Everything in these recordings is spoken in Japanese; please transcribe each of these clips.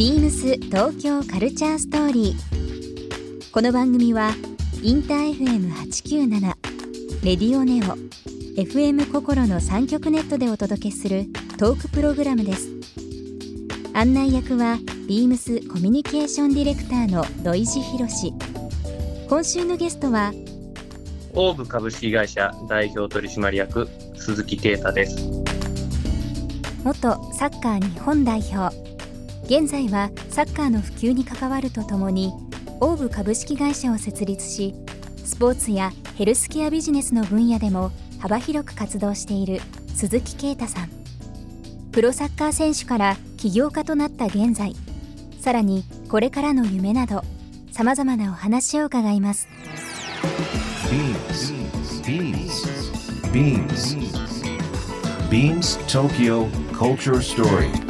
ビームス東京カルチャーストーリー。この番組はインター FM897 レディオネオ FM 心の三極ネットでお届けするトークプログラムです。案内役はビームスコミュニケーションディレクターの土井博志。今週のゲストはオーブ株式会社代表取締役鈴木啓太です元サッカー日本代表現在はサッカーの普及に関わるとともにオーブ株式会社を設立しスポーツやヘルスケアビジネスの分野でも幅広く活動している鈴木啓太さんプロサッカー選手から起業家となった現在さらにこれからの夢などさまざまなお話を伺います Beams. Beams. Beams Tokyo Culture Story.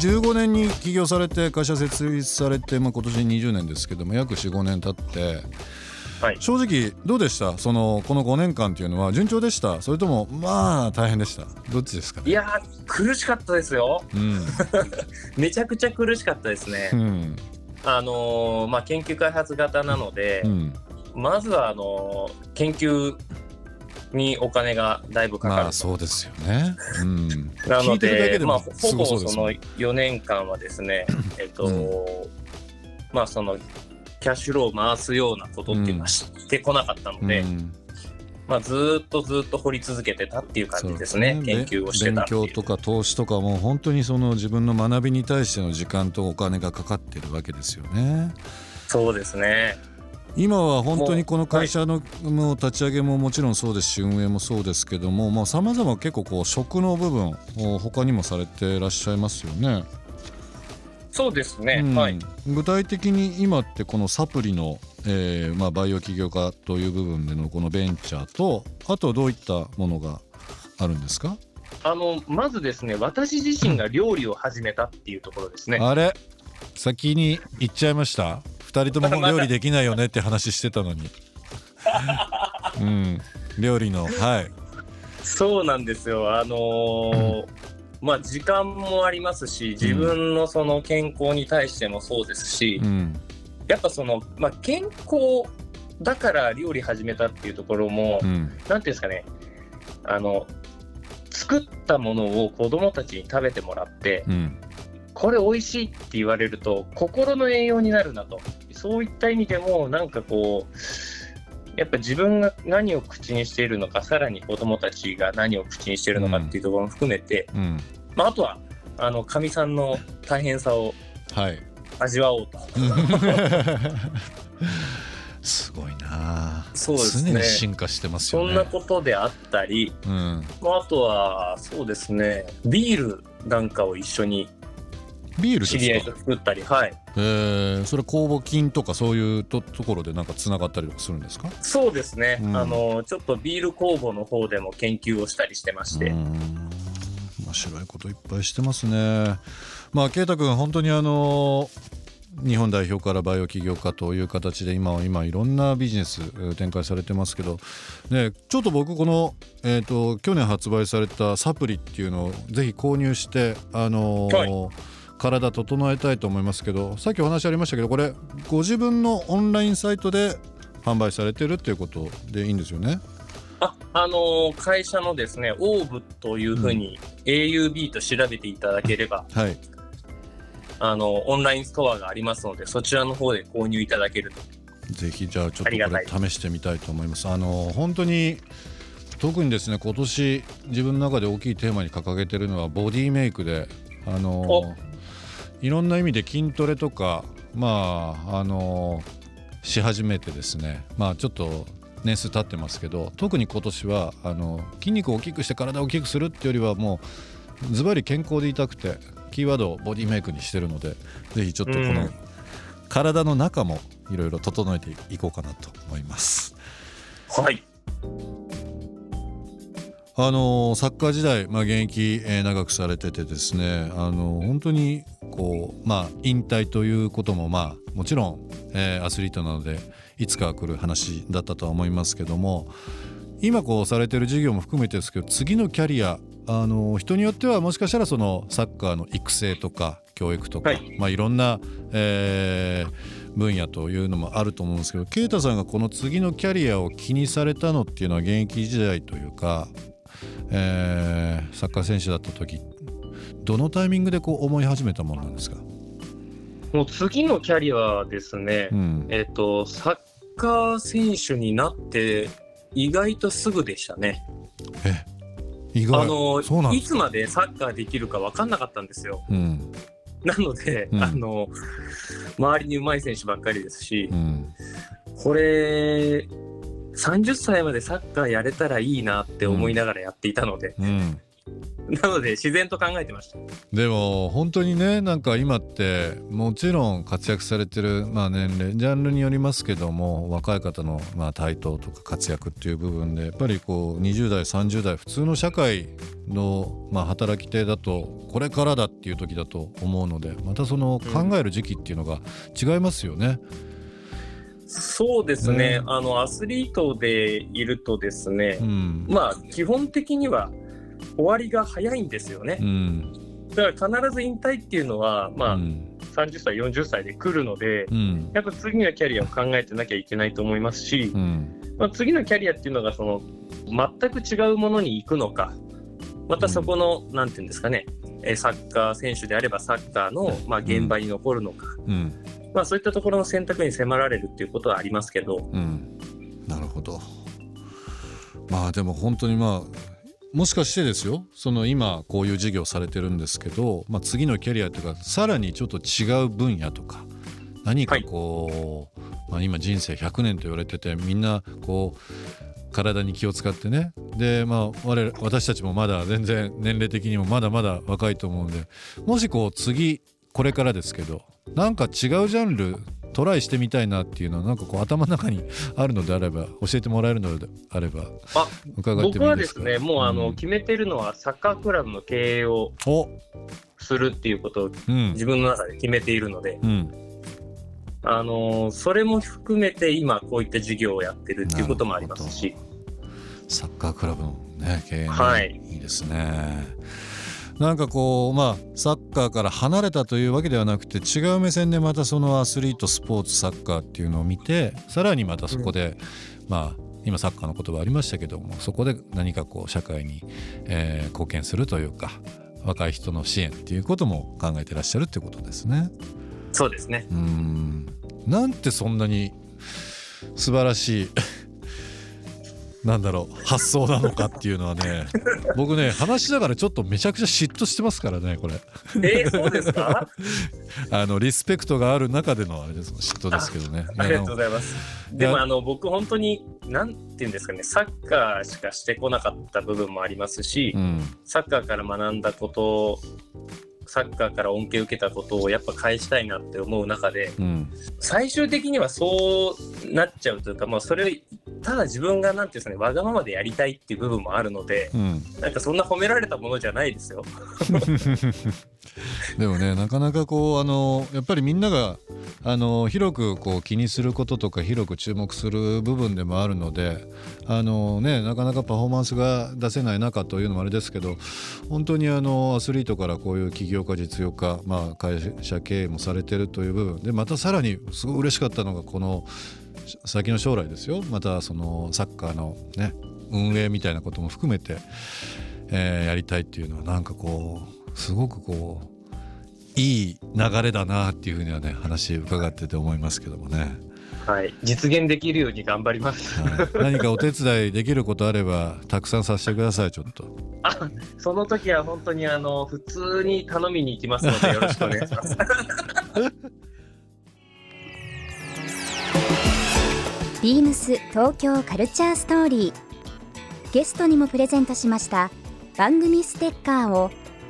15年に起業されて会社設立されて、まあ、今年20年ですけども約45年経って、はい。正直どうでした？そのこの5年間っていうのは順調でした？それともまあ大変でした？どっちですかね？いやー苦しかったですよ。うん。めちゃくちゃ苦しかったですね。うん。あのーまあ研究開発型なので、うん。まずはあのー研究にお金がだいぶかかるまあそうですよね。うん。なのでまあほぼそのごそうですもん。4年間はですねえっと、うまあそのキャッシュローを回すようなことっていうのはしてこなかったので、うん。まあずーっとずーっと掘り続けてたっていう感じですね研究をしてた勉強とか投資とかも本当にその自分の学びに対しての時間とお金がかかってるわけですよね。そうですね今は本当にこの会社の立ち上げももちろんそうですし運営もそうですけどもさまざ、ま結構こう食の部分を他にもされてらっしゃいますよね。そうですね、うん。はい。具体的に今ってこのサプリの、えーまあ、バイオ起業家という部分でのこのベンチャーとあとどういったものがあるんですか？あのまずですね私自身が料理を始めたっていうところですね。あれ？先に言っちゃいました二人とも料理できないよねって話してたのに。うん料理のはい。そうなんですよ。あのーまあ時間もありますし自分のその健康に対してもそうですし、うん。やっぱその、まあ、健康だから料理始めたっていうところも、うん。なんていうんですかね。あの作ったものを子供たちに食べてもらってうん。これ美味しいって言われると心の栄養になるなとそういった意味でもなんかこうやっぱ自分が何を口にしているのかさらに子供たちが何を口にしているのかっていうところも含めて、うん。まあ、あとはあのかみさんの大変さをはい。味わおうと。すごいな。そうですね。常に進化してますよね。そんなことであったり、うん、まああとはそうですね。ビールなんかを一緒にビール知り合いと作ったりはい。えー、それ酵母菌とかそういうとところでなんかつながったりとかするんですか？そうですね、うん。あのちょっとビール酵母の方でも研究をしたりしてまして、面白いこといっぱいしてますね。まあ圭太君本当にあの日本代表からバイオ起業家という形で今は今いろんなビジネスえー展開されてますけど、ね、ちょっと僕この、えー、と去年発売されたサプリっていうのをぜひ購入して、あのーは体整えたいと思いますけどさっきお話ありましたけどこれご自分のオンラインサイトで販売されてるっていうことでいいんですよね？ああの会社のですねオーブというふうに AUB と調べていただければ、はい。あのオンラインストアがありますのでそちらの方で購入いただけると。ぜひじゃあちょっとこれ試してみたいと思います。あの本当に特にですね今年自分の中で大きいテーマに掲げてるのはボディメイクであのいろんな意味で筋トレとかまああのし始めてですねまあちょっと年数経ってますけど特に今年はあの筋肉を大きくして体を大きくするっていうよりはもうズバリ健康でいたくてキーワードをボディメイクにしてるのでぜひちょっとこのうん体の中もいろいろ整えていこうかなと思います。はい。あのサッカー時代、まあ、現役、えー長くされててですねあの本当にこう、まあ、引退ということも、まあ、もちろん、えーアスリートなのでいつかは来る話だったとは思いますけども今こうされてる授業も含めてですけど次のキャリアあの人によってはもしかしたらそのサッカーの育成とか教育とか、はい。まあ、いろんな、えー分野というのもあると思うんですけど啓太さんがこの次のキャリアを気にされたのっていうのは現役時代というか、えーサッカー選手だった時どのタイミングでこう思い始めたものなんですか、もう次のキャリアはですね、うん。えっ、と、サッカー選手になって、意外とすぐでしたね。え意外。あのいつまでサッカーできるか分かんなかったんですよ。うん。なので、うん。あの周りに上手い選手ばっかりですしう、ん。これ、30歳までサッカーやれたらいいなって思いながらやっていたので、うん なので自然と考えてました。でも本当にねなんか今ってもちろん活躍されてる、まあ、年齢ジャンルによりますけども若い方のまあ台頭とか活躍っていう部分でやっぱりこう20代30代普通の社会のまあ働き手だとこれからだっていう時だと思うのでまたその考える時期っていうのが違いますよね。そうですね、うんあのアスリートでいるとですね、うんまあ基本的には終わりが早いんですよね。う。ん。だから必ず引退っていうのは、まあ、うん。30歳、40歳で来るので、うん。やっぱ次のキャリアを考えてなきゃいけないと思いますし、うん。まあ、次のキャリアっていうのがその全く違うものに行くのか、またそこの、なんていうんですかね、えーサッカー選手であればサッカーの、まあ、現場に残るのか、うん。まあ、そういったところの選択に迫られるっていうことはありますけど、うん、なるほど。まあでも本当にまあもしかしてですよその今こういう授業されてるんですけど、まあ、次のキャリアというかさらにちょっと違う分野とか何かこう、まあ、今人生100年と言われててみんなこう体に気を使ってね。でまあ我私たちもまだ全然年齢的にもまだまだ若いと思うんでもしこう次これからですけどなんか違うジャンルトライしてみたいなっていうのはなんかこう頭の中にあるのであれば教えてもらえるのであればあ伺って僕はですもいいですかねもうあの、ん。決めてるのはサッカークラブの経営をお。するっていうことをうん。自分の中で決めているので、うん。あのそれも含めて今こういった事業をやってるっていうこともありますし、サッカークラブのね経営ね、はい。いいですねなんかこうまあサッカーから離れたというわけではなくて違う目線でまたそのアスリートスポーツサッカーっていうのを見てさらにまたそこで、まあ今サッカーの言葉ありましたけどもそこで何かこう社会に、えー貢献するというか若い人の支援っていうことも考えてらっしゃるっていうことですね。そうですね。うんなんてそんなに素晴らしいなんだろう発想なのかっていうのはね 僕ね話しながらちょっとめちゃくちゃ嫉妬してますからねこれ。えー、そうですか？あのリスペクトがある中でのあれです嫉妬ですけどね。ありがとうございます。でもあの僕本当になんていうんですかねサッカーしかしてこなかった部分もありますし、うん。サッカーから学んだことサッカーから恩恵を受けたことをやっぱ返したいなって思う中でうん。最終的にはそうなっちゃうというか、まあ、それをただ自分がなんていうんですかねわがままでやりたいっていう部分もあるのでうんなんかそんな褒められたものじゃないですよ。でもねなかなかこうあのやっぱりみんながあの広くこう気にすることとか広く注目する部分でもあるのであのねなかなかパフォーマンスが出せない中というのもあれですけど本当にあのアスリートからこういう起業家実業家、まあ、会社経営もされてるという部分でまたさらにすごい嬉しかったのがこの先の将来ですよ。またそのサッカーのね運営みたいなことも含めて、えーやりたいっていうのはなんかこうすごくこういい流れだなっていうふうにはね話伺ってて思いますけどもね、はい、実現できるように頑張ります。はい、何かお手伝いできることあればたくさんさせてくださいちょっと。あその時は本当にあの普通に頼みに行きますのでよろしくお願いします。ビームス東京カルチャーストーリー。ゲストにもプレゼントしました番組ステッカーを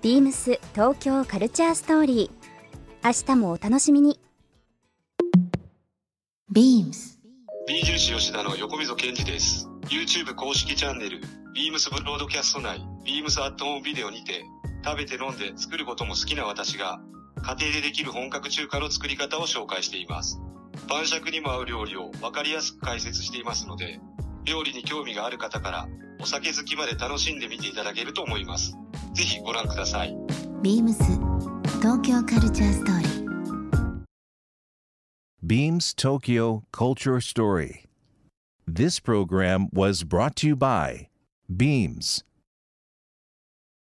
ビームス東京カルチャーストーリー明日もお楽しみにビー印吉田の横溝健二です。YouTube 公式チャンネル、ビームスブロードキャスト内、ビームスアットホームビデオにて、食べて飲んで作ることも好きな私が、家庭でできる本格中華の作り方を紹介しています。晩酌にも合う料理を分かりやすく解説していますので、料理に興味がある方から、お酒好きまで楽しんでみていただけると思います。ぜひご覧ください。beams 東京カルチャーストーリー Beams Tokyo Culture Story. This program was brought to you by Beams.